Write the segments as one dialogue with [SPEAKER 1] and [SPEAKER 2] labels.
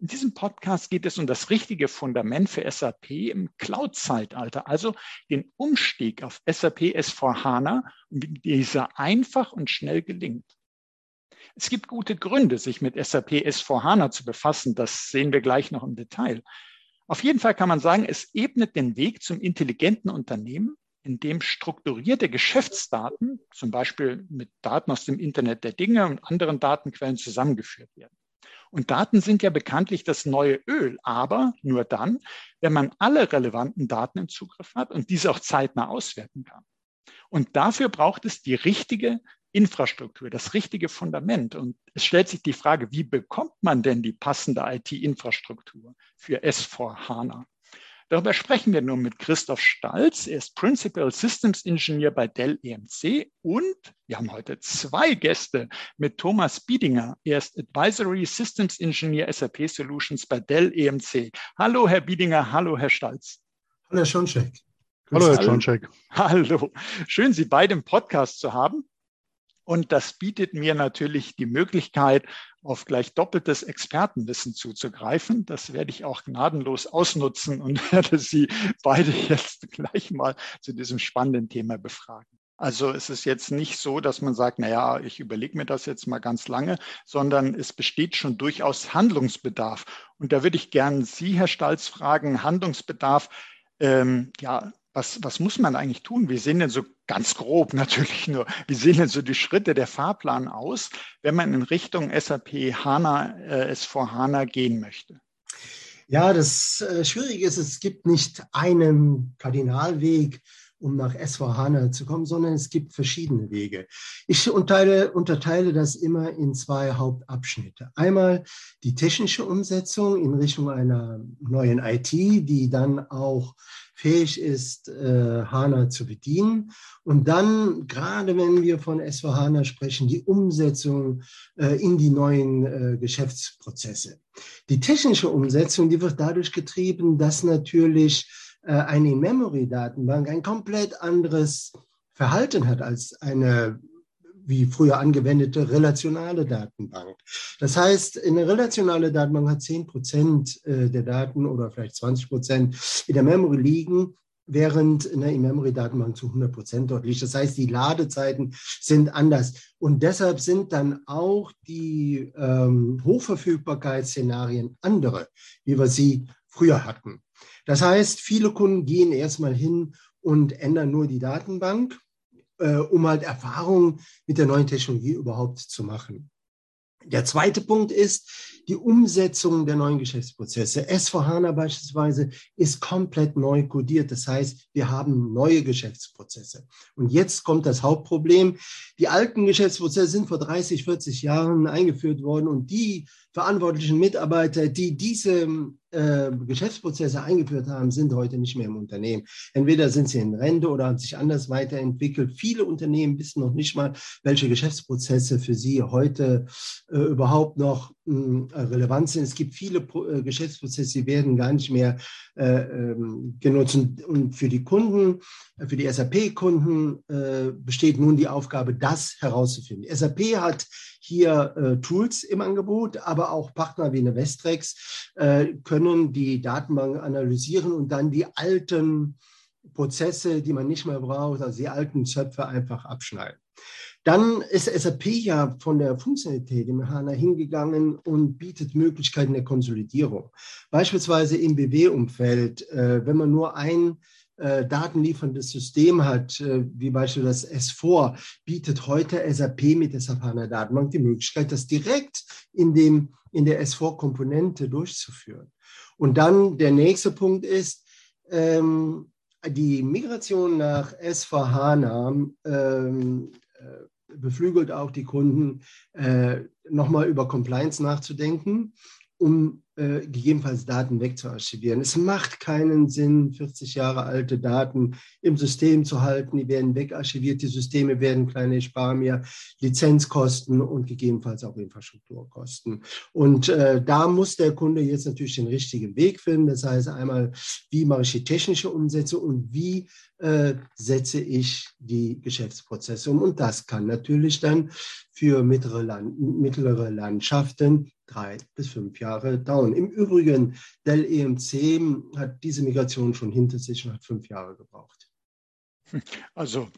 [SPEAKER 1] In diesem Podcast geht es um das richtige Fundament für SAP im Cloud-Zeitalter, also den Umstieg auf SAP S4HANA und wie dieser einfach und schnell gelingt. Es gibt gute Gründe, sich mit SAP S4HANA zu befassen. Das sehen wir gleich noch im Detail. Auf jeden Fall kann man sagen, es ebnet den Weg zum intelligenten Unternehmen, in dem strukturierte Geschäftsdaten, zum Beispiel mit Daten aus dem Internet der Dinge und anderen Datenquellen zusammengeführt werden. Und Daten sind ja bekanntlich das neue Öl, aber nur dann, wenn man alle relevanten Daten im Zugriff hat und diese auch zeitnah auswerten kann. Und dafür braucht es die richtige Infrastruktur, das richtige Fundament. Und es stellt sich die Frage, wie bekommt man denn die passende IT-Infrastruktur für S4 HANA? Darüber sprechen wir nun mit Christoph Stalz. Er ist Principal Systems Engineer bei Dell EMC und wir haben heute zwei Gäste mit Thomas Biedinger. Er ist Advisory Systems Engineer SAP Solutions bei Dell EMC. Hallo, Herr Biedinger. Hallo, Herr Stalz.
[SPEAKER 2] Hallo, Herr Schoncheck.
[SPEAKER 1] Hallo, Herr Schoncheck. Hallo. Schön, Sie beide im Podcast zu haben. Und das bietet mir natürlich die Möglichkeit, auf gleich doppeltes Expertenwissen zuzugreifen. Das werde ich auch gnadenlos ausnutzen und werde Sie beide jetzt gleich mal zu diesem spannenden Thema befragen. Also es ist jetzt nicht so, dass man sagt, na ja, ich überlege mir das jetzt mal ganz lange, sondern es besteht schon durchaus Handlungsbedarf. Und da würde ich gern Sie, Herr Stalz, fragen, Handlungsbedarf, ähm, ja, was, was muss man eigentlich tun? Wie sehen denn so ganz grob natürlich nur, wie sehen denn so die Schritte der Fahrplan aus, wenn man in Richtung SAP HANA, äh, S4 HANA gehen möchte?
[SPEAKER 2] Ja, das äh, Schwierige ist, es gibt nicht einen Kardinalweg, um nach S4HANA zu kommen, sondern es gibt verschiedene Wege. Ich unterteile, unterteile das immer in zwei Hauptabschnitte. Einmal die technische Umsetzung in Richtung einer neuen IT, die dann auch fähig ist, äh, HANA zu bedienen. Und dann, gerade wenn wir von S4HANA sprechen, die Umsetzung äh, in die neuen äh, Geschäftsprozesse. Die technische Umsetzung, die wird dadurch getrieben, dass natürlich eine In-Memory-Datenbank ein komplett anderes Verhalten hat als eine wie früher angewendete relationale Datenbank. Das heißt, eine relationale Datenbank hat 10 Prozent äh, der Daten oder vielleicht 20 Prozent in der Memory liegen, während eine In-Memory-Datenbank zu 100 Prozent dort liegt. Das heißt, die Ladezeiten sind anders. Und deshalb sind dann auch die ähm, Hochverfügbarkeitsszenarien andere, wie wir sie früher hatten. Das heißt, viele Kunden gehen erstmal hin und ändern nur die Datenbank, äh, um halt Erfahrungen mit der neuen Technologie überhaupt zu machen. Der zweite Punkt ist die Umsetzung der neuen Geschäftsprozesse. S4HANA beispielsweise ist komplett neu codiert. Das heißt, wir haben neue Geschäftsprozesse. Und jetzt kommt das Hauptproblem. Die alten Geschäftsprozesse sind vor 30, 40 Jahren eingeführt worden und die verantwortlichen Mitarbeiter, die diese äh, Geschäftsprozesse eingeführt haben, sind heute nicht mehr im Unternehmen. Entweder sind sie in Rente oder haben sich anders weiterentwickelt. Viele Unternehmen wissen noch nicht mal, welche Geschäftsprozesse für sie heute äh, überhaupt noch relevant sind. Es gibt viele äh, Geschäftsprozesse, die werden gar nicht mehr äh, ähm, genutzt. Und für die Kunden, äh, für die SAP-Kunden äh, besteht nun die Aufgabe, das herauszufinden. SAP hat hier äh, Tools im Angebot, aber auch Partner wie eine Vestrex äh, können die Datenbank analysieren und dann die alten Prozesse, die man nicht mehr braucht, also die alten Zöpfe einfach abschneiden. Dann ist SAP ja von der Funktionalität im HANA hingegangen und bietet Möglichkeiten der Konsolidierung. Beispielsweise im BW-Umfeld, äh, wenn man nur ein äh, datenlieferndes System hat, äh, wie beispielsweise das S4, bietet heute SAP mit der SAP HANA Datenbank die Möglichkeit, das direkt in, dem, in der S4-Komponente durchzuführen. Und dann der nächste Punkt ist, ähm, die Migration nach S4 HANA ähm, äh, beflügelt auch die Kunden, äh, nochmal über Compliance nachzudenken um äh, gegebenenfalls Daten wegzuarchivieren. Es macht keinen Sinn, 40 Jahre alte Daten im System zu halten. Die werden wegarchiviert. Die Systeme werden kleine, ich spare mir Lizenzkosten und gegebenenfalls auch Infrastrukturkosten. Und äh, da muss der Kunde jetzt natürlich den richtigen Weg finden. Das heißt einmal, wie mache ich die technische Umsetzung und wie äh, setze ich die Geschäftsprozesse um. Und das kann natürlich dann für mittlere, Land mittlere Landschaften drei bis fünf Jahre dauern. Im Übrigen, Dell EMC hat diese Migration schon hinter sich und hat fünf Jahre gebraucht.
[SPEAKER 1] Also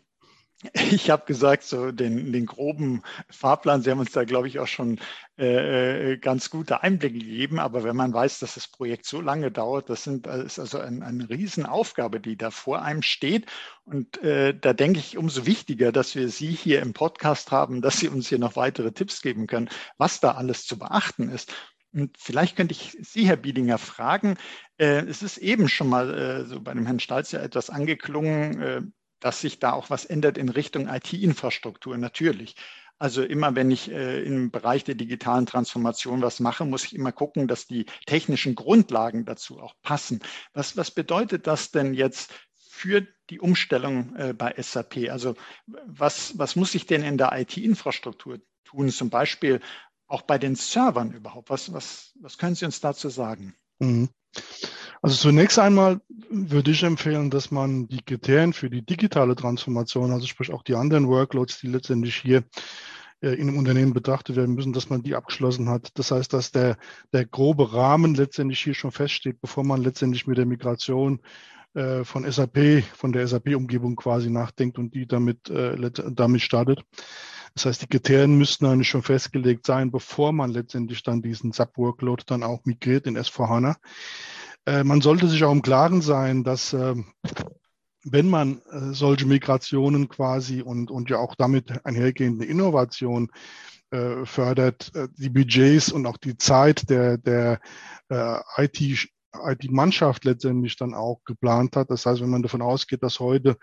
[SPEAKER 1] ich habe gesagt, so den, den groben Fahrplan, Sie haben uns da, glaube ich, auch schon äh, äh, ganz gute Einblicke gegeben. Aber wenn man weiß, dass das Projekt so lange dauert, das, sind, das ist also ein, eine Riesenaufgabe, die da vor einem steht. Und äh, da denke ich umso wichtiger, dass wir Sie hier im Podcast haben, dass Sie uns hier noch weitere Tipps geben können, was da alles zu beachten ist. Und vielleicht könnte ich Sie, Herr Biedinger, fragen. Äh, es ist eben schon mal äh, so bei dem Herrn Stalz ja etwas angeklungen äh, dass sich da auch was ändert in Richtung IT-Infrastruktur, natürlich. Also immer, wenn ich äh, im Bereich der digitalen Transformation was mache, muss ich immer gucken, dass die technischen Grundlagen dazu auch passen. Was, was bedeutet das denn jetzt für die Umstellung äh, bei SAP? Also was, was muss ich denn in der IT-Infrastruktur tun, zum Beispiel auch bei den Servern überhaupt? Was, was, was können Sie uns dazu sagen? Mhm.
[SPEAKER 3] Also zunächst einmal würde ich empfehlen, dass man die Kriterien für die digitale Transformation, also sprich auch die anderen Workloads, die letztendlich hier äh, in einem Unternehmen betrachtet werden müssen, dass man die abgeschlossen hat. Das heißt, dass der, der grobe Rahmen letztendlich hier schon feststeht, bevor man letztendlich mit der Migration äh, von SAP, von der SAP-Umgebung quasi nachdenkt und die damit, äh, damit startet. Das heißt, die Kriterien müssten eigentlich schon festgelegt sein, bevor man letztendlich dann diesen SAP-Workload dann auch migriert in S4HANA. Äh, man sollte sich auch im Klaren sein, dass äh, wenn man äh, solche Migrationen quasi und, und ja auch damit einhergehende Innovation äh, fördert, äh, die Budgets und auch die Zeit der, der IT, IT-Mannschaft letztendlich dann auch geplant hat. Das heißt, wenn man davon ausgeht, dass heute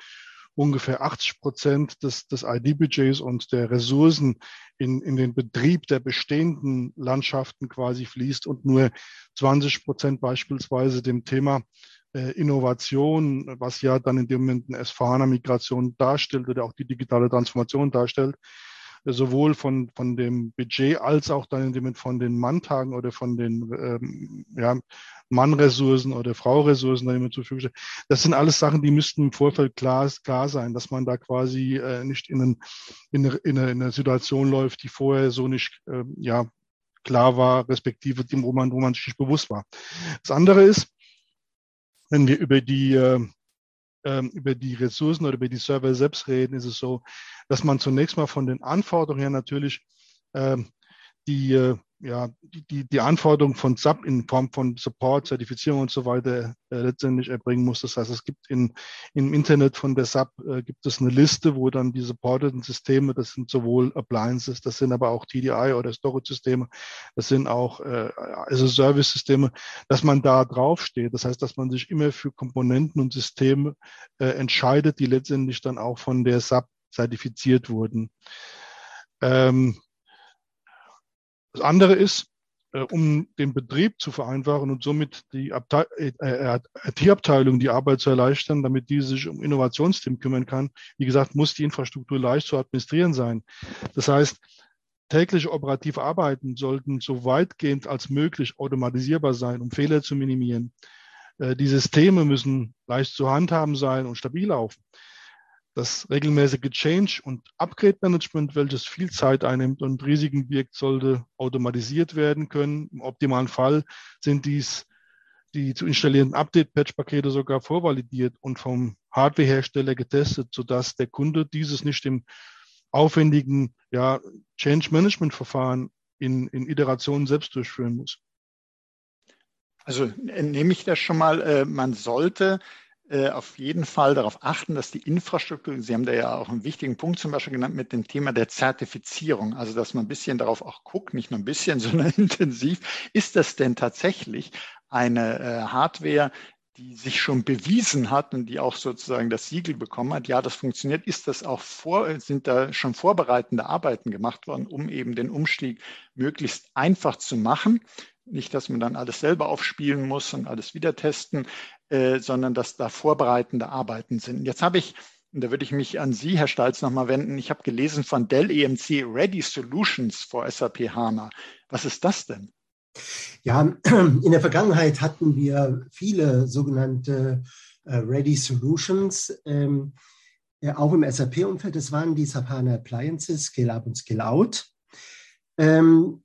[SPEAKER 3] ungefähr 80 Prozent des, des ID-Budgets und der Ressourcen in, in den Betrieb der bestehenden Landschaften quasi fließt und nur 20 Prozent beispielsweise dem Thema äh, Innovation, was ja dann in dem Moment eine S4HANA-Migration darstellt oder auch die digitale Transformation darstellt, sowohl von, von dem Budget als auch dann von den Manntagen oder von den ähm, ja, Mannressourcen oder Frauressourcen da immer zur Verfügung stehen. Das sind alles Sachen, die müssten im Vorfeld klar, klar sein, dass man da quasi äh, nicht in, einen, in, eine, in, eine, in, eine, Situation läuft, die vorher so nicht äh, ja, klar war, respektive dem, wo man, wo man sich nicht bewusst war. Das andere ist, wenn wir über die äh, ähm, über die Ressourcen oder über die Server selbst reden, ist es so, dass man zunächst mal von den Anforderungen her natürlich ähm, die, äh, ja, die, die, Anforderungen von SAP in Form von Support, Zertifizierung und so weiter äh, letztendlich erbringen muss. Das heißt, es gibt in, im Internet von der SAP äh, gibt es eine Liste, wo dann die supporteten Systeme, das sind sowohl Appliances, das sind aber auch TDI oder Storage-Systeme, das sind auch äh, also Service-Systeme, dass man da draufsteht. Das heißt, dass man sich immer für Komponenten und Systeme äh, entscheidet, die letztendlich dann auch von der SAP zertifiziert wurden. Ähm, das andere ist, äh, um den Betrieb zu vereinfachen und somit die IT-Abteilung äh, äh, die Arbeit zu erleichtern, damit die sich um Innovationsteam kümmern kann. Wie gesagt, muss die Infrastruktur leicht zu administrieren sein. Das heißt, tägliche operative Arbeiten sollten so weitgehend als möglich automatisierbar sein, um Fehler zu minimieren. Die Systeme müssen leicht zu handhaben sein und stabil laufen das regelmäßige Change- und Upgrade-Management, welches viel Zeit einnimmt und Risiken birgt, sollte automatisiert werden können. Im optimalen Fall sind dies die zu installierenden Update-Patch-Pakete sogar vorvalidiert und vom Hardware-Hersteller getestet, sodass der Kunde dieses nicht im aufwendigen ja, Change-Management-Verfahren in, in Iterationen selbst durchführen muss.
[SPEAKER 1] Also äh, nehme ich das schon mal, äh, man sollte auf jeden Fall darauf achten, dass die Infrastruktur, Sie haben da ja auch einen wichtigen Punkt zum Beispiel genannt mit dem Thema der Zertifizierung, also dass man ein bisschen darauf auch guckt, nicht nur ein bisschen, sondern intensiv, ist das denn tatsächlich eine äh, Hardware, die sich schon bewiesen hat und die auch sozusagen das Siegel bekommen hat, ja, das funktioniert, ist das auch vor, sind da schon vorbereitende Arbeiten gemacht worden, um eben den Umstieg möglichst einfach zu machen nicht, dass man dann alles selber aufspielen muss und alles wieder testen, äh, sondern dass da vorbereitende Arbeiten sind. Jetzt habe ich, und da würde ich mich an Sie, Herr Stalz, nochmal wenden, ich habe gelesen von Dell EMC Ready Solutions for SAP HANA. Was ist das denn?
[SPEAKER 2] Ja, in der Vergangenheit hatten wir viele sogenannte äh, Ready Solutions. Ähm, ja, auch im SAP-Umfeld, das waren die SAP HANA Appliances, Scale Up und Scale Out. Ähm,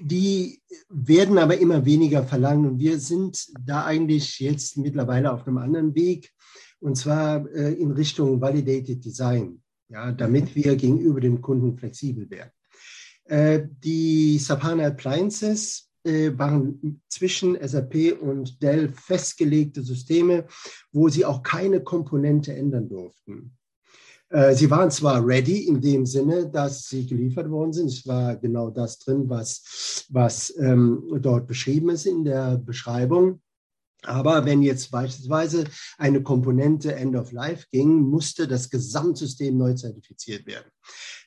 [SPEAKER 2] die werden aber immer weniger verlangen und wir sind da eigentlich jetzt mittlerweile auf einem anderen Weg und zwar äh, in Richtung Validated Design, ja, damit wir gegenüber dem Kunden flexibel werden. Äh, die Sapana Appliances äh, waren zwischen SAP und Dell festgelegte Systeme, wo sie auch keine Komponente ändern durften. Äh, sie waren zwar ready in dem Sinne, dass sie geliefert worden sind. Es war genau das drin, was, was ähm, dort beschrieben ist in der Beschreibung. Aber wenn jetzt beispielsweise eine Komponente End of Life ging, musste das Gesamtsystem neu zertifiziert werden.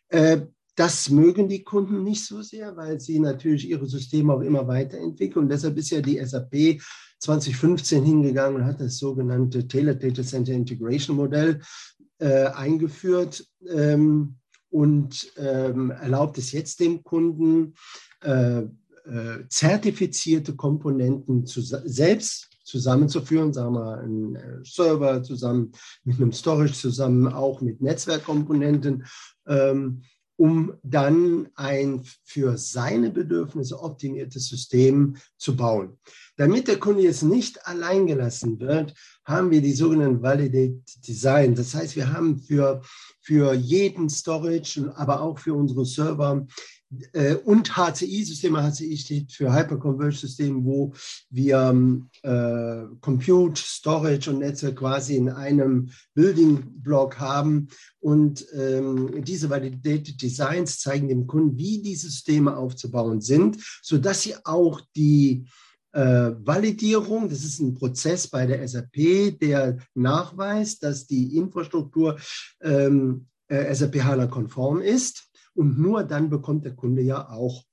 [SPEAKER 2] Äh, das mögen die Kunden nicht so sehr, weil sie natürlich ihre Systeme auch immer weiterentwickeln. Und deshalb ist ja die SAP 2015 hingegangen und hat das sogenannte Tailored Data Center Integration Modell äh, eingeführt ähm, und ähm, erlaubt es jetzt dem Kunden, äh, äh, zertifizierte Komponenten zu, selbst zusammenzuführen, sagen wir einen äh, Server zusammen mit einem Storage zusammen, auch mit Netzwerkkomponenten, ähm, um dann ein für seine Bedürfnisse optimiertes System zu bauen. Damit der Kunde jetzt nicht allein gelassen wird, haben wir die sogenannten Validated Design. Das heißt, wir haben für, für jeden Storage, aber auch für unsere Server äh, und HCI-Systeme, HCI steht für Hyperconverged-System, wo wir äh, Compute, Storage und Netze quasi in einem Building-Block haben. Und ähm, diese Validated Designs zeigen dem Kunden, wie die Systeme aufzubauen sind, sodass sie auch die äh, Validierung, das ist ein Prozess bei der SAP, der nachweist, dass die Infrastruktur ähm, äh, SAP HANA konform ist und nur dann bekommt der Kunde ja auch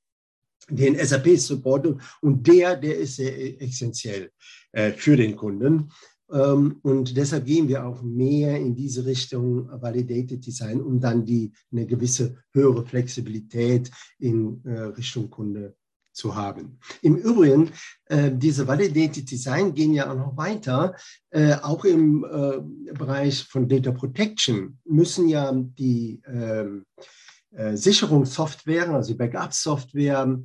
[SPEAKER 2] den SAP-Support und der, der ist sehr essentiell äh, für den Kunden. Ähm, und deshalb gehen wir auch mehr in diese Richtung Validated Design, um dann die, eine gewisse höhere Flexibilität in äh, Richtung Kunde zu haben. Im Übrigen, äh, diese Validated Design gehen ja auch noch weiter. Äh, auch im äh, Bereich von Data Protection müssen ja die ähm, äh, Sicherungssoftware, also Backup-Software,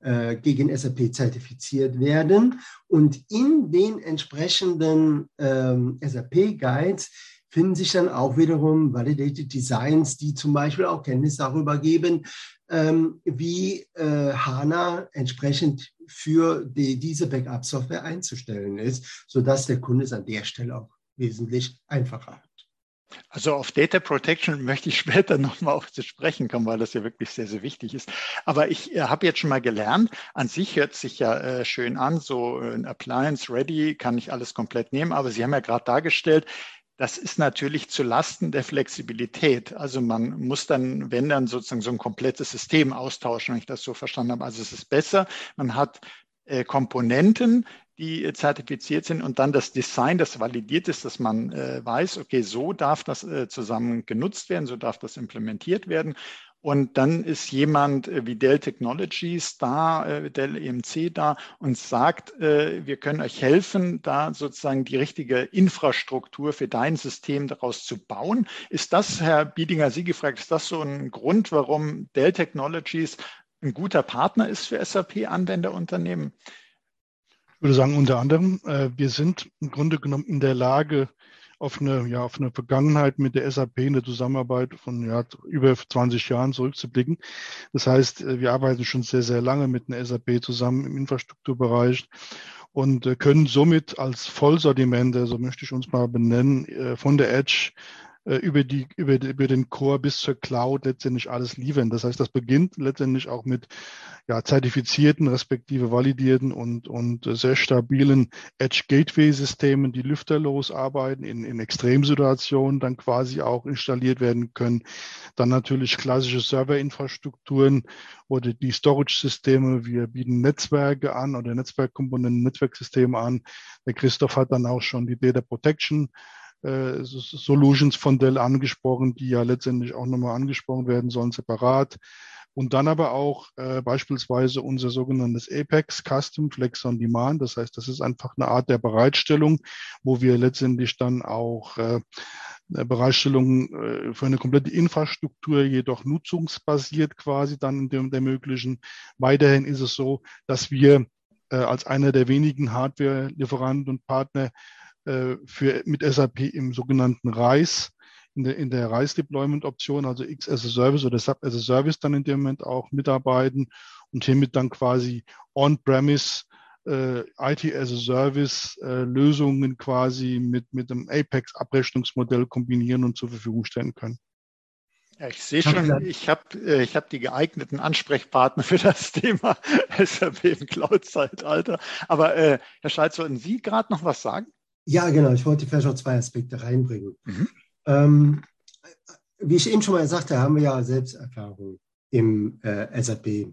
[SPEAKER 2] äh, gegen SAP zertifiziert werden. Und in den entsprechenden ähm, SAP-Guides finden sich dann auch wiederum Validated Designs, die zum Beispiel auch Kenntnis darüber geben, ähm, wie äh, HANA entsprechend für die, diese Backup-Software einzustellen ist, sodass der Kunde es an der Stelle auch wesentlich einfacher hat.
[SPEAKER 1] Also auf Data Protection möchte ich später nochmal auf zu sprechen kommen, weil das ja wirklich sehr, sehr wichtig ist. Aber ich äh, habe jetzt schon mal gelernt, an sich hört sich ja äh, schön an, so ein Appliance Ready kann ich alles komplett nehmen, aber Sie haben ja gerade dargestellt, das ist natürlich zu Lasten der Flexibilität. Also man muss dann, wenn dann sozusagen so ein komplettes System austauschen, wenn ich das so verstanden habe. Also es ist besser, man hat äh, Komponenten, die äh, zertifiziert sind und dann das Design, das validiert ist, dass man äh, weiß, okay, so darf das äh, zusammen genutzt werden, so darf das implementiert werden. Und dann ist jemand äh, wie Dell Technologies da, äh, Dell EMC da und sagt, wir können euch helfen, da sozusagen die richtige Infrastruktur für dein System daraus zu bauen. Ist das, Herr Biedinger, Sie gefragt, ist das so ein Grund, warum Dell Technologies ein guter Partner ist für SAP-Anwenderunternehmen?
[SPEAKER 3] Ich würde sagen, unter anderem, äh, wir sind im Grunde genommen in der Lage, auf eine, ja, auf eine Vergangenheit mit der SAP in der Zusammenarbeit von ja, über 20 Jahren zurückzublicken. Das heißt, äh, wir arbeiten schon sehr, sehr lange mit einer SAP zusammen im Infrastrukturbereich und äh, können somit als Vollsortiment, so also möchte ich uns mal benennen, von der Edge über, die, über, über den Core bis zur Cloud letztendlich alles liefern. Das heißt, das beginnt letztendlich auch mit ja, zertifizierten, respektive validierten und, und sehr stabilen Edge-Gateway-Systemen, die lüfterlos arbeiten, in, in Extremsituationen dann quasi auch installiert werden können. Dann natürlich klassische Serverinfrastrukturen oder die Storage-Systeme. Wir bieten Netzwerke an oder Netzwerkkomponenten, Netzwerksysteme an. Der Christoph hat dann auch schon die Data Protection äh, Solutions von Dell angesprochen, die ja letztendlich auch nochmal angesprochen werden sollen, separat. Und dann aber auch äh, beispielsweise unser sogenanntes Apex Custom Flex on Demand. Das heißt, das ist einfach eine Art der Bereitstellung, wo wir letztendlich dann auch äh, Bereitstellung äh, für eine komplette Infrastruktur, jedoch nutzungsbasiert quasi dann in dem ermöglichen. Weiterhin ist es so, dass wir äh, als einer der wenigen Hardware-Lieferanten und Partner für, mit SAP im sogenannten RISE, in der, in der RISE-Deployment-Option, also X as a Service oder Sub as a Service dann in dem Moment auch mitarbeiten und hiermit dann quasi on-premise äh, IT as a Service äh, Lösungen quasi mit, mit dem Apex-Abrechnungsmodell kombinieren und zur Verfügung stellen können.
[SPEAKER 1] Ja, ich sehe schon, ich habe äh, ich hab die geeigneten Ansprechpartner für das Thema SAP im Cloud-Zeitalter. Aber äh, Herr Schalz, wollten Sie gerade noch was sagen?
[SPEAKER 2] Ja, genau. Ich wollte vielleicht noch zwei Aspekte reinbringen. Mhm. Ähm, wie ich eben schon mal sagte, haben wir ja Selbsterfahrung im äh, SAP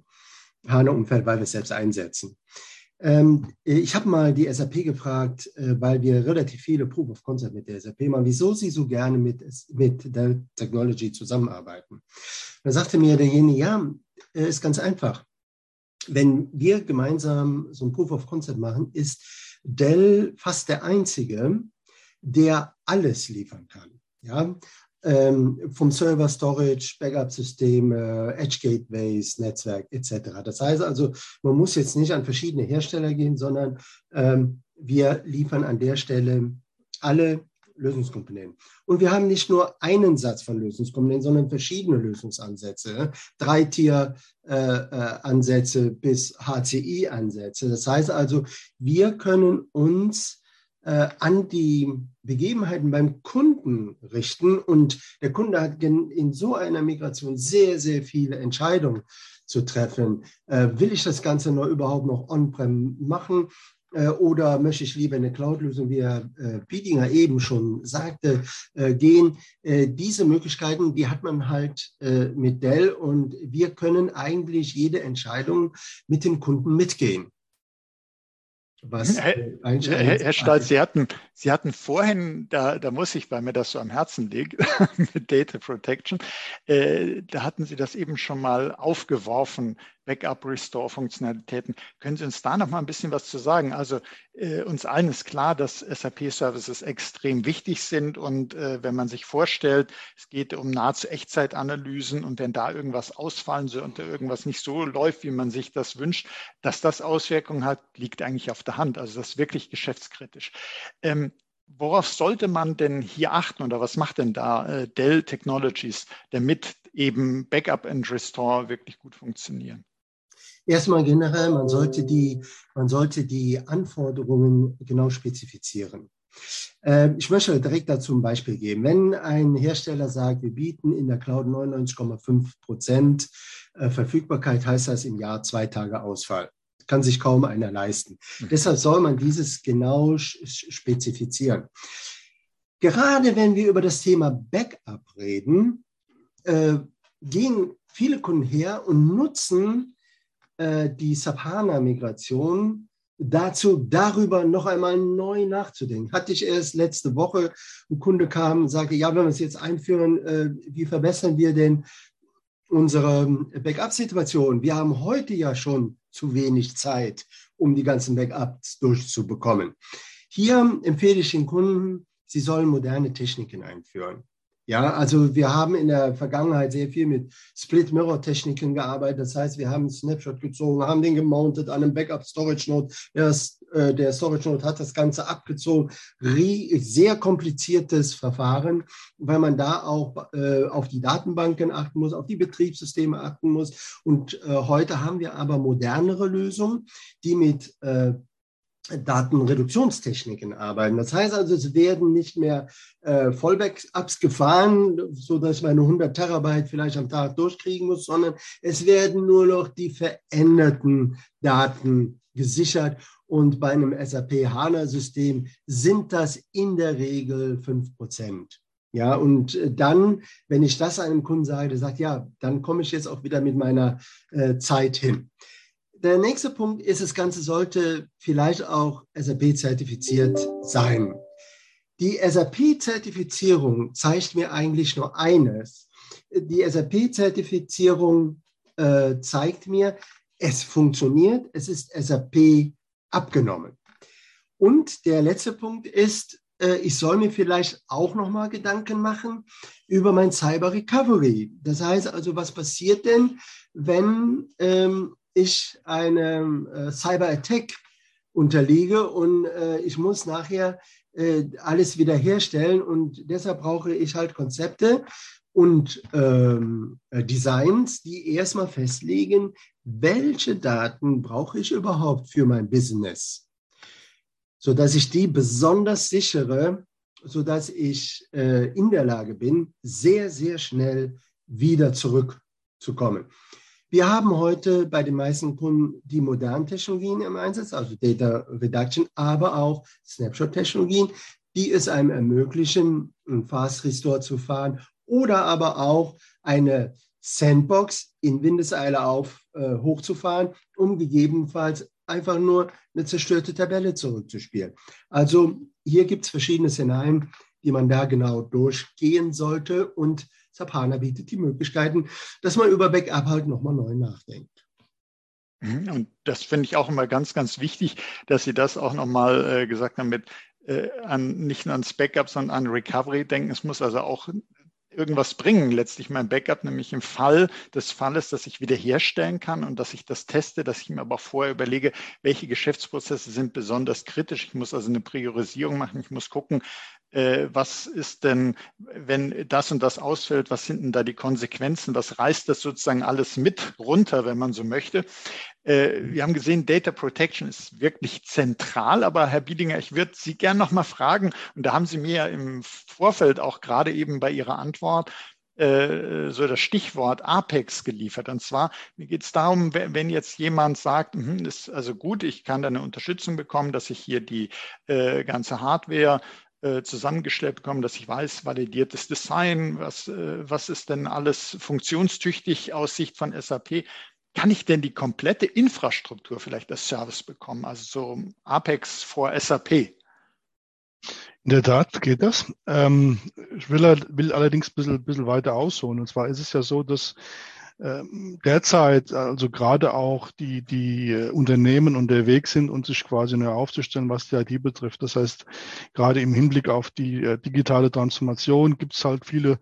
[SPEAKER 2] HANA-Umfeld, weil wir es selbst einsetzen. Ähm, ich habe mal die SAP gefragt, äh, weil wir relativ viele Proof of Concept mit der SAP machen, wieso sie so gerne mit, mit der Technology zusammenarbeiten. Da sagte mir derjenige, ja, äh, ist ganz einfach. Wenn wir gemeinsam so ein Proof of Concept machen, ist Dell fast der einzige, der alles liefern kann. Ja? Ähm, vom Server Storage, Backup-Systeme, Edge Gateways, Netzwerk etc. Das heißt also, man muss jetzt nicht an verschiedene Hersteller gehen, sondern ähm, wir liefern an der Stelle alle Lösungskomponenten. Und wir haben nicht nur einen Satz von Lösungskomponenten, sondern verschiedene Lösungsansätze, drei Tier-Ansätze äh, bis HCI-Ansätze. Das heißt also, wir können uns äh, an die Begebenheiten beim Kunden richten und der Kunde hat in so einer Migration sehr, sehr viele Entscheidungen zu treffen. Äh, will ich das Ganze noch überhaupt noch on-prem machen? Äh, oder möchte ich lieber eine Cloud-Lösung, wie Herr äh, Piedinger eben schon sagte, äh, gehen. Diese Möglichkeiten, die hat man halt mit Dell und wir können eigentlich jede Entscheidung mit dem Kunden mitgehen.
[SPEAKER 1] Was Herr, Herr, Herr Stolz, Sie hatten, Sie hatten vorhin, da, da muss ich, weil mir das so am Herzen liegt, mit Data Protection, äh, da hatten Sie das eben schon mal aufgeworfen, Backup-Restore-Funktionalitäten. Können Sie uns da noch mal ein bisschen was zu sagen? Also äh, uns allen ist klar, dass SAP-Services extrem wichtig sind und äh, wenn man sich vorstellt, es geht um nahezu Echtzeitanalysen und wenn da irgendwas ausfallen soll und irgendwas nicht so läuft, wie man sich das wünscht, dass das Auswirkungen hat, liegt eigentlich auf der Hand. Also das ist wirklich geschäftskritisch. Ähm, Worauf sollte man denn hier achten oder was macht denn da äh, Dell Technologies, damit eben Backup and Restore wirklich gut funktionieren?
[SPEAKER 2] Erstmal generell, man sollte die, man sollte die Anforderungen genau spezifizieren. Ähm, ich möchte direkt dazu ein Beispiel geben. Wenn ein Hersteller sagt, wir bieten in der Cloud 99,5 Prozent äh, Verfügbarkeit, heißt das im Jahr zwei Tage Ausfall. Kann sich kaum einer leisten. Mhm. Deshalb soll man dieses genau spezifizieren. Gerade wenn wir über das Thema Backup reden, äh, gehen viele Kunden her und nutzen äh, die SAP-HANA-Migration dazu, darüber noch einmal neu nachzudenken. Hatte ich erst letzte Woche, ein Kunde kam und sagte, ja, wenn wir es jetzt einführen, äh, wie verbessern wir denn unsere Backup-Situation? Wir haben heute ja schon zu wenig Zeit, um die ganzen Backups durchzubekommen. Hier empfehle ich den Kunden, sie sollen moderne Techniken einführen. Ja, also wir haben in der Vergangenheit sehr viel mit Split-Mirror-Techniken gearbeitet. Das heißt, wir haben einen Snapshot gezogen, haben den gemountet an einem Backup-Storage-Node. Der, äh, der Storage-Node hat das Ganze abgezogen. Sehr kompliziertes Verfahren, weil man da auch äh, auf die Datenbanken achten muss, auf die Betriebssysteme achten muss. Und äh, heute haben wir aber modernere Lösungen, die mit Datenreduktionstechniken arbeiten. Das heißt also, es werden nicht mehr äh, Vollbackups gefahren, so dass ich meine 100 Terabyte vielleicht am Tag durchkriegen muss, sondern es werden nur noch die veränderten Daten gesichert. Und bei einem SAP HANA-System sind das in der Regel 5 Prozent. Ja, und dann, wenn ich das einem Kunden sage, der sagt, ja, dann komme ich jetzt auch wieder mit meiner äh, Zeit hin. Der nächste Punkt ist, das Ganze sollte vielleicht auch SAP-zertifiziert sein. Die SAP-Zertifizierung zeigt mir eigentlich nur eines. Die SAP-Zertifizierung äh, zeigt mir, es funktioniert, es ist SAP abgenommen. Und der letzte Punkt ist, äh, ich soll mir vielleicht auch noch mal Gedanken machen über mein Cyber Recovery. Das heißt also, was passiert denn, wenn ähm, ich einem äh, Cyber Attack unterliege und äh, ich muss nachher äh, alles wiederherstellen und deshalb brauche ich halt Konzepte und ähm, Designs, die erstmal festlegen, welche Daten brauche ich überhaupt für mein Business, sodass ich die besonders sichere, sodass ich äh, in der Lage bin, sehr, sehr schnell wieder zurückzukommen. Wir haben heute bei den meisten Kunden die modernen Technologien im Einsatz, also Data Reduction, aber auch Snapshot-Technologien, die es einem ermöglichen, ein Fast Restore zu fahren oder aber auch eine Sandbox in Windeseile auf äh, hochzufahren, um gegebenenfalls einfach nur eine zerstörte Tabelle zurückzuspielen. Also hier gibt es verschiedene Szenarien, die man da genau durchgehen sollte und SAP HANA bietet die Möglichkeiten, dass man über Backup halt nochmal neu nachdenkt.
[SPEAKER 1] Mhm, und das finde ich auch immer ganz, ganz wichtig, dass Sie das auch nochmal äh, gesagt haben mit äh, an, nicht nur ans Backup, sondern an Recovery denken. Es muss also auch irgendwas bringen, letztlich mein Backup, nämlich im Fall des Falles, dass ich wiederherstellen kann und dass ich das teste, dass ich mir aber vorher überlege, welche Geschäftsprozesse sind besonders kritisch. Ich muss also eine Priorisierung machen. Ich muss gucken, äh, was ist denn, wenn das und das ausfällt, was sind denn da die Konsequenzen, was reißt das sozusagen alles mit runter, wenn man so möchte. Äh, wir haben gesehen, Data Protection ist wirklich zentral, aber Herr Biedinger, ich würde Sie gerne noch mal fragen, und da haben Sie mir im Vorfeld auch gerade eben bei Ihrer Antwort äh, so das Stichwort Apex geliefert. Und zwar, mir geht es darum, wenn jetzt jemand sagt, hm, ist also gut, ich kann da eine Unterstützung bekommen, dass ich hier die äh, ganze Hardware äh, zusammengestellt bekommen, dass ich weiß, validiertes Design, was, äh, was ist denn alles funktionstüchtig aus Sicht von SAP. Kann ich denn die komplette Infrastruktur vielleicht als Service bekommen, also so Apex vor SAP?
[SPEAKER 3] In der Tat geht das. Ähm, ich will, will allerdings ein bisschen, bisschen weiter ausholen. Und zwar ist es ja so, dass derzeit also gerade auch die, die äh, Unternehmen unterwegs sind und sich quasi neu aufzustellen, was die IT betrifft. Das heißt, gerade im Hinblick auf die äh, digitale Transformation gibt es halt viele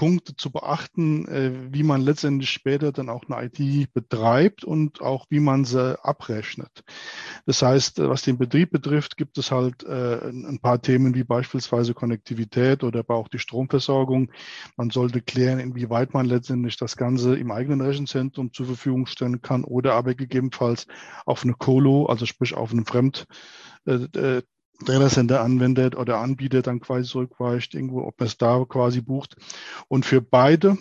[SPEAKER 3] Punkte zu beachten, äh, wie man letztendlich später dann auch eine IT betreibt und auch wie man sie abrechnet. Das heißt, äh, was den Betrieb betrifft, gibt es halt äh, ein paar Themen wie beispielsweise Konnektivität oder aber auch die Stromversorgung. Man sollte klären, inwieweit man letztendlich das Ganze im eigenen Rechenzentrum zur Verfügung stellen kann oder aber gegebenenfalls auf eine Colo, also sprich auf einem Fremd Data Center Anwender oder Anbieter dann quasi zurückweicht, irgendwo, ob man es da quasi bucht. Und für beide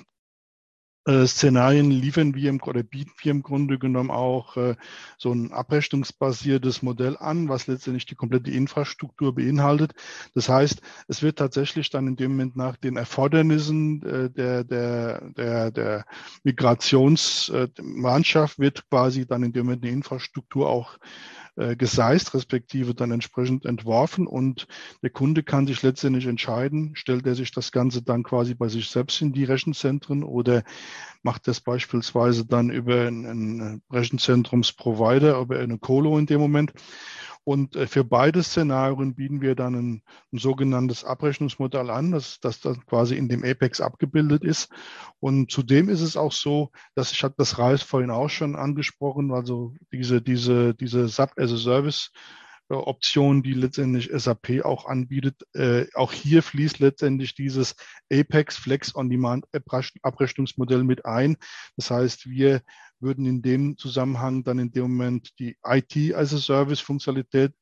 [SPEAKER 3] äh, Szenarien liefern wir im, oder bieten wir im Grunde genommen auch äh, so ein abrechnungsbasiertes Modell an, was letztendlich die komplette Infrastruktur beinhaltet. Das heißt, es wird tatsächlich dann in dem Moment nach den Erfordernissen äh, der, der, der, der Migrationsmannschaft wird quasi dann in dem Moment die Infrastruktur auch äh, geseist, respektive dann entsprechend entworfen und der Kunde kann sich letztendlich entscheiden, stellt er sich das Ganze dann quasi bei sich selbst in die Rechenzentren oder macht das beispielsweise dann über einen Rechenzentrumsprovider, über eine Colo in dem Moment. Und äh, für beide Szenarien bieten wir dann ein, ein sogenanntes Abrechnungsmodell an, das, das dann quasi in dem Apex abgebildet ist. Und zudem ist es auch so, dass ich hatte das Reis vorhin auch schon angesprochen, also diese, diese, diese SAP as a Service Option, die letztendlich SAP auch anbietet. Äh, auch hier fließt letztendlich dieses Apex Flex on Demand Abrechnungsmodell mit ein. Das heißt, wir würden in dem Zusammenhang dann in dem Moment die IT as a Service Funktionalität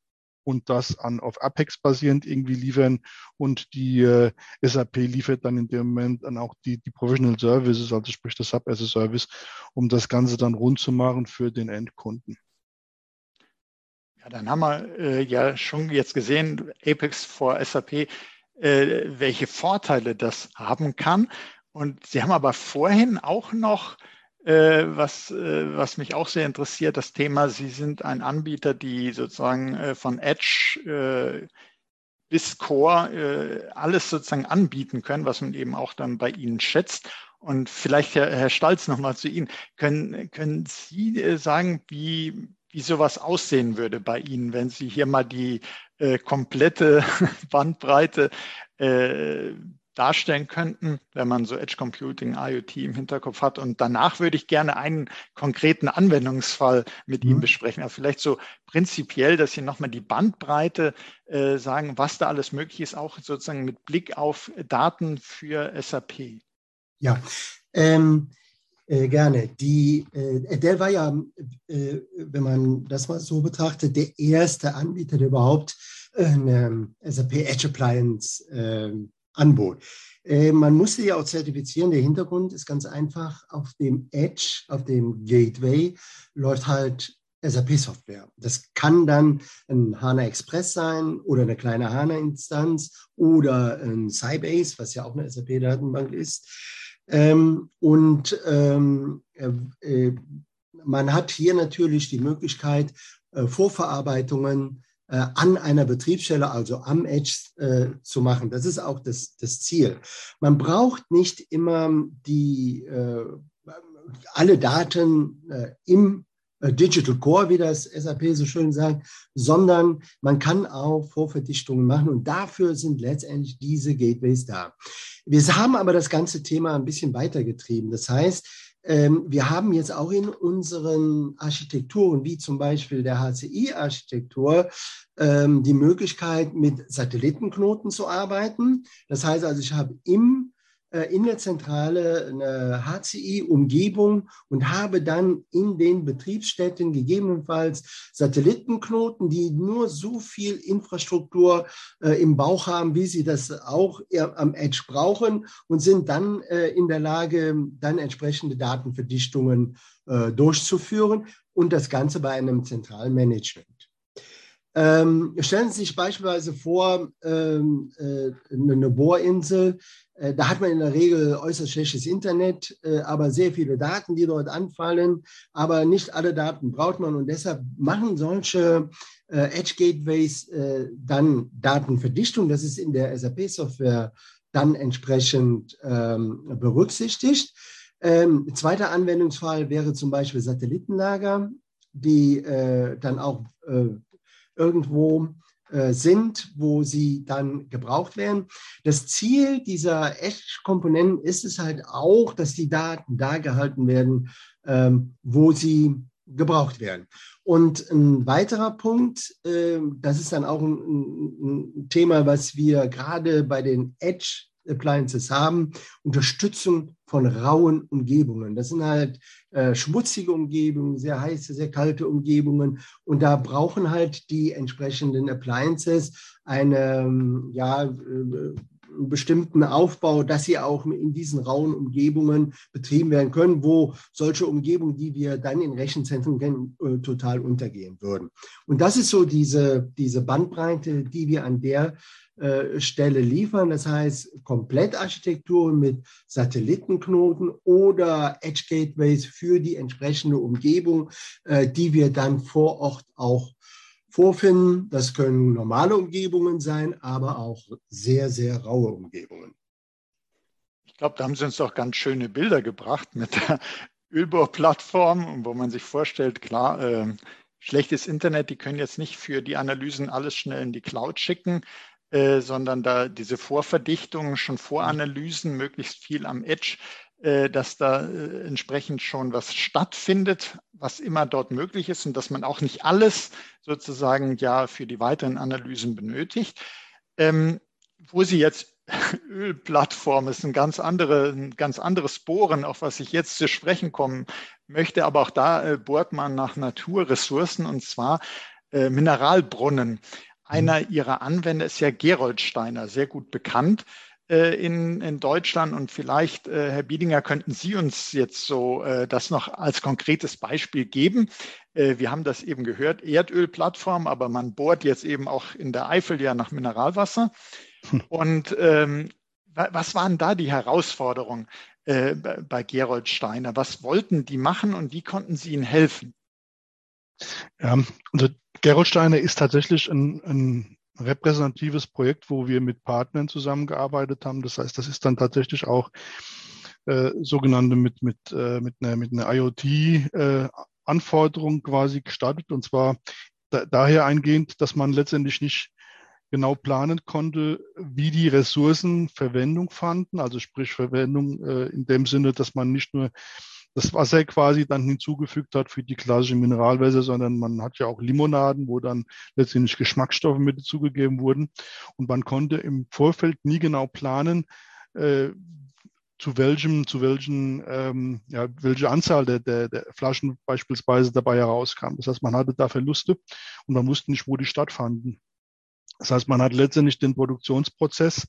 [SPEAKER 3] und das an, auf Apex basierend irgendwie liefern. Und die äh, SAP liefert dann in dem Moment dann auch die, die Professional Services, also sprich das Sub as a Service, um das Ganze dann rund zu machen für den Endkunden.
[SPEAKER 1] Dann haben wir äh, ja schon jetzt gesehen, Apex for SAP, äh, welche Vorteile das haben kann. Und Sie haben aber vorhin auch noch äh, was, äh, was mich auch sehr interessiert, das Thema, Sie sind ein Anbieter, die sozusagen äh, von Edge bis Core alles sozusagen anbieten können, was man eben auch dann bei Ihnen schätzt. Und vielleicht, Herr, Herr Stalz, nochmal zu Ihnen. Können, können Sie sagen, wie, wie sowas aussehen würde bei Ihnen, wenn Sie hier mal die äh, komplette Bandbreite äh, darstellen könnten, wenn man so Edge Computing, IoT im Hinterkopf hat. Und danach würde ich gerne einen konkreten Anwendungsfall mit mhm. ihm besprechen. Also vielleicht so prinzipiell, dass Sie nochmal die Bandbreite äh, sagen, was da alles möglich ist, auch sozusagen mit Blick auf Daten für SAP.
[SPEAKER 2] Ja, ähm, äh, gerne. Die, äh, der war ja, äh, wenn man das mal so betrachtet, der erste Anbieter, der überhaupt eine SAP Edge Appliance ähm, anbot. Äh, man musste ja auch zertifizieren. Der Hintergrund ist ganz einfach. Auf dem Edge, auf dem Gateway läuft halt SAP-Software. Das kann dann ein HANA Express sein oder eine kleine HANA-Instanz oder ein Sybase, was ja auch eine SAP-Datenbank ist. Ähm, und ähm, äh, man hat hier natürlich die Möglichkeit, äh, Vorverarbeitungen äh, an einer Betriebsstelle, also am Edge äh, zu machen. Das ist auch das, das Ziel. Man braucht nicht immer die, äh, alle Daten äh, im Digital Core, wie das SAP so schön sagt, sondern man kann auch Vorverdichtungen machen und dafür sind letztendlich diese Gateways da. Wir haben aber das ganze Thema ein bisschen weitergetrieben. Das heißt, ähm, wir haben jetzt auch in unseren Architekturen, wie zum Beispiel der HCI-Architektur, ähm, die Möglichkeit, mit Satellitenknoten zu arbeiten. Das heißt also, ich habe im äh, in der Zentrale eine HCI-Umgebung und habe dann in den Betriebsstätten gegebenenfalls Satellitenknoten, die nur so viel Infrastruktur äh, im Bauch haben, wie sie das auch am Edge brauchen und sind dann äh, in der Lage, dann entsprechende Datenverdichtungen äh, durchzuführen und das Ganze bei einem zentralen Management. Ähm, stellen Sie sich beispielsweise vor, ähm, äh, eine Bohrinsel, äh, da hat man in der Regel äußerst schlechtes Internet, äh, aber sehr viele Daten, die dort anfallen, aber nicht alle Daten braucht man und deshalb machen solche äh, Edge Gateways äh, dann Datenverdichtung. Das ist in der SAP-Software dann entsprechend ähm, berücksichtigt. Ähm, zweiter Anwendungsfall wäre zum Beispiel Satellitenlager, die äh, dann auch irgendwo äh, sind, wo sie dann gebraucht werden. Das Ziel dieser Edge-Komponenten ist es halt auch, dass die Daten da gehalten werden, ähm, wo sie gebraucht werden. Und ein weiterer Punkt, äh, das ist dann auch ein, Thema, was wir gerade bei den Edge Appliances haben, Unterstützung von rauen Umgebungen. Das sind halt äh, schmutzige Umgebungen, sehr heiße, sehr kalte Umgebungen. Und da brauchen halt die entsprechenden Appliances eine, ähm, ja, äh, einen bestimmten Aufbau, dass sie auch in diesen rauen Umgebungen betrieben werden können, wo solche Umgebungen, die wir dann in Rechenzentren kennen, äh, total untergehen würden. Und das ist so diese, diese Bandbreite, die wir an der äh, Stelle liefern. Das heißt, Komplettarchitekturen mit Satellitenknoten oder Edge Gateways für die entsprechende Umgebung, äh, die wir dann vor Ort auch vorfinden. Das können normale Umgebungen sein, aber auch sehr, sehr raue Umgebungen.
[SPEAKER 1] Ich glaube, da haben Sie uns doch ganz schöne Bilder gebracht mit der Ölbohrplattform, wo man sich vorstellt, klar, äh, schlechtes Internet, die können jetzt nicht für die Analysen alles schnell in die Cloud schicken. Äh, sondern da diese Vorverdichtungen, schon Voranalysen, möglichst viel am Edge, dass da äh, entsprechend schon was stattfindet, was immer dort möglich ist und dass man auch nicht alles sozusagen ja für die weiteren Analysen benötigt. Ähm, wo Sie jetzt Ölplattform ist ein ganz, andere, ein ganz anderes Bohren, auf was ich jetzt zu sprechen kommen möchte, aber auch da äh, bohrt man nach Naturressourcen und zwar äh, Mineralbrunnen. Einer Ihrer Anwender ist ja Gerold Steiner, sehr gut bekannt äh, in, in Deutschland. Und vielleicht, äh, Herr Biedinger, könnten Sie uns jetzt so äh, das noch als konkretes Beispiel geben. Äh, wir haben das eben gehört, Erdölplattform, aber man bohrt jetzt eben auch in der Eifel ja nach Mineralwasser. Hm. Und ähm, was waren da die Herausforderungen äh, bei Gerold Steiner? Was wollten die machen und wie konnten Sie ihnen helfen?
[SPEAKER 3] Ja, also Gerold Steiner ist tatsächlich ein, ein repräsentatives Projekt, wo wir mit Partnern zusammengearbeitet haben. Das heißt, das ist dann tatsächlich auch äh, sogenannte mit, mit, äh, mit einer, mit einer IoT-Anforderung äh, quasi gestartet. Und zwar da, daher eingehend, dass man letztendlich nicht genau planen konnte, wie die Ressourcen Verwendung fanden. Also sprich Verwendung äh, in dem Sinne, dass man nicht nur das Wasser quasi dann hinzugefügt hat für die klassische Mineralwässer, sondern man hat ja auch Limonaden, wo dann letztendlich Geschmacksstoffe mit dazugegeben wurden. Und man konnte im Vorfeld nie genau planen, äh, zu welchem, zu welchen, ähm, ja, welche Anzahl der, der, der Flaschen beispielsweise dabei herauskam. Das heißt, man hatte da Verluste und man wusste nicht, wo die stattfanden. Das heißt, man hat letztendlich den Produktionsprozess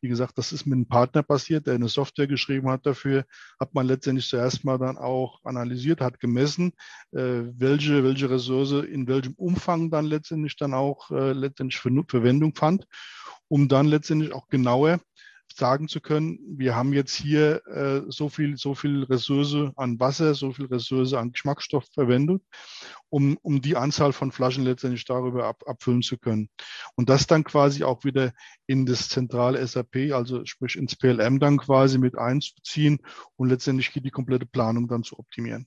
[SPEAKER 3] wie gesagt, das ist mit einem Partner passiert, der eine Software geschrieben hat dafür, hat man letztendlich zuerst mal dann auch analysiert, hat gemessen, äh, welche, welche Ressource in welchem Umfang dann letztendlich dann auch äh, letztendlich für Verwendung fand, um dann letztendlich auch genauer sagen zu können, wir haben jetzt hier äh, so viel, so viel Ressource an Wasser, so viel Ressource an Geschmacksstoff verwendet, um, um die Anzahl von Flaschen letztendlich darüber ab, abfüllen zu können. Und das dann quasi auch wieder in das zentrale SAP, also sprich ins PLM dann quasi mit einzuziehen und letztendlich die komplette Planung dann zu optimieren.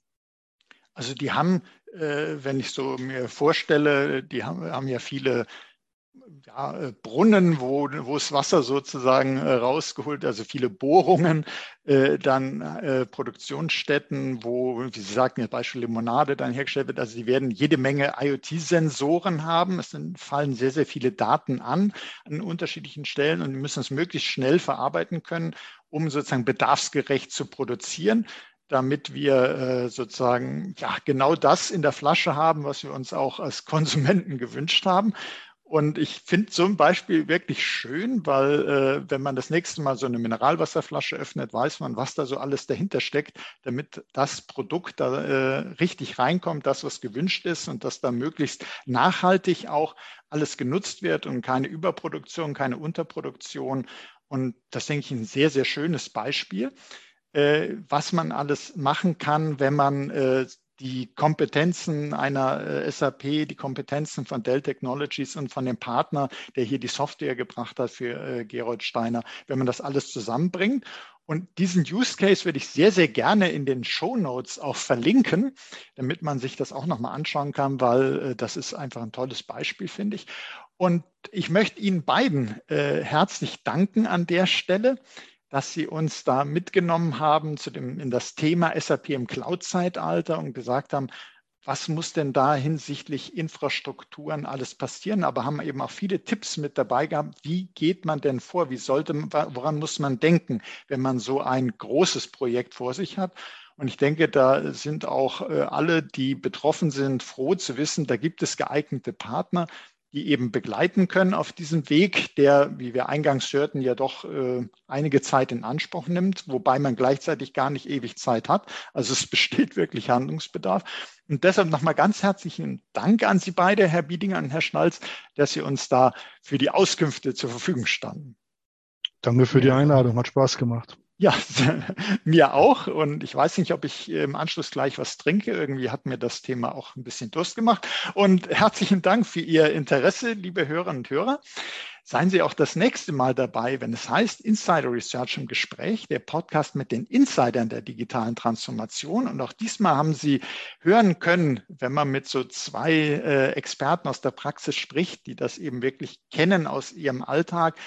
[SPEAKER 1] Also die haben, äh, wenn ich so mir vorstelle, die haben, haben ja viele ja, äh, Brunnen, wo, wo das Wasser sozusagen äh, rausgeholt, also viele Bohrungen, äh, dann äh, Produktionsstätten, wo, wie Sie sagten, das Beispiel Limonade dann hergestellt wird. Also sie werden jede Menge IoT-Sensoren haben. Es sind, fallen sehr, sehr viele Daten an an unterschiedlichen Stellen und müssen es möglichst schnell verarbeiten können, um sozusagen bedarfsgerecht zu produzieren damit wir äh, sozusagen ja genau das in der Flasche haben, was wir uns auch als Konsumenten gewünscht haben. Und ich finde so ein Beispiel wirklich schön, weil äh, wenn man das nächste Mal so eine Mineralwasserflasche öffnet, weiß man, was da so alles dahinter steckt, damit das Produkt da äh, richtig reinkommt, das, was gewünscht ist und dass da möglichst nachhaltig auch alles genutzt wird und keine Überproduktion, keine Unterproduktion. Und das denke ich ein sehr, sehr schönes Beispiel, äh, was man alles machen kann, wenn man äh, die Kompetenzen einer äh, SAP, die Kompetenzen von Dell Technologies und von dem Partner, der hier die Software gebracht hat für äh, Gerold Steiner, wenn man das alles zusammenbringt. Und diesen Use Case würde ich sehr, sehr gerne in den Show Notes auch verlinken, damit man sich das auch nochmal anschauen kann, weil äh, das ist einfach ein tolles Beispiel, finde ich. Und ich möchte Ihnen beiden äh, herzlich danken an der Stelle dass Sie uns da mitgenommen haben zu dem, in das Thema SAP im Cloud-Zeitalter und gesagt haben, was muss denn da hinsichtlich Infrastrukturen alles passieren, aber haben eben auch viele Tipps mit dabei gehabt. Wie geht man denn vor? Wie sollte, woran muss man denken, wenn man so ein großes Projekt vor sich hat? Und ich denke, da sind auch äh, alle, die betroffen sind, froh zu wissen, da gibt es geeignete Partner, die eben begleiten können auf diesem Weg, der, wie wir eingangs hörten, ja doch äh, einige Zeit in Anspruch nimmt, wobei man gleichzeitig gar nicht ewig Zeit hat. Also es besteht wirklich Handlungsbedarf. Und deshalb nochmal ganz herzlichen Dank an Sie beide, Herr Biedinger und Herr Schnalz, dass Sie uns da für die Auskünfte zur Verfügung standen.
[SPEAKER 3] Danke für die Einladung, hat Spaß gemacht.
[SPEAKER 1] Ja, mir auch. Und ich weiß nicht, ob ich im Anschluss gleich was trinke. Irgendwie hat mir das Thema auch ein bisschen Durst gemacht. Und herzlichen Dank für Ihr Interesse, liebe Hörerinnen und Hörer. Seien Sie auch das nächste Mal dabei, wenn es heißt Insider Research im Gespräch, der Podcast mit den Insidern der digitalen Transformation. Und auch diesmal haben Sie hören können, wenn man mit so zwei äh, Experten aus der Praxis spricht, die das eben wirklich kennen aus ihrem Alltag,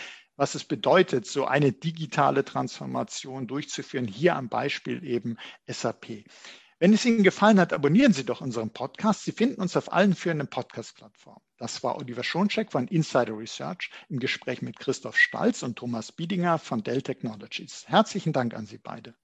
[SPEAKER 1] was es bedeutet, so eine digitale Transformation durchzuführen, hier am Beispiel eben SAP. Wenn es Ihnen gefallen hat, abonnieren Sie doch unseren Podcast. Sie finden uns auf allen führenden Podcast-Plattformen. Das war Oliver Schoncheck von Insider Research im Gespräch mit Christoph Stalz und Thomas Biedinger von Dell Technologies. Herzlichen Dank an Sie beide.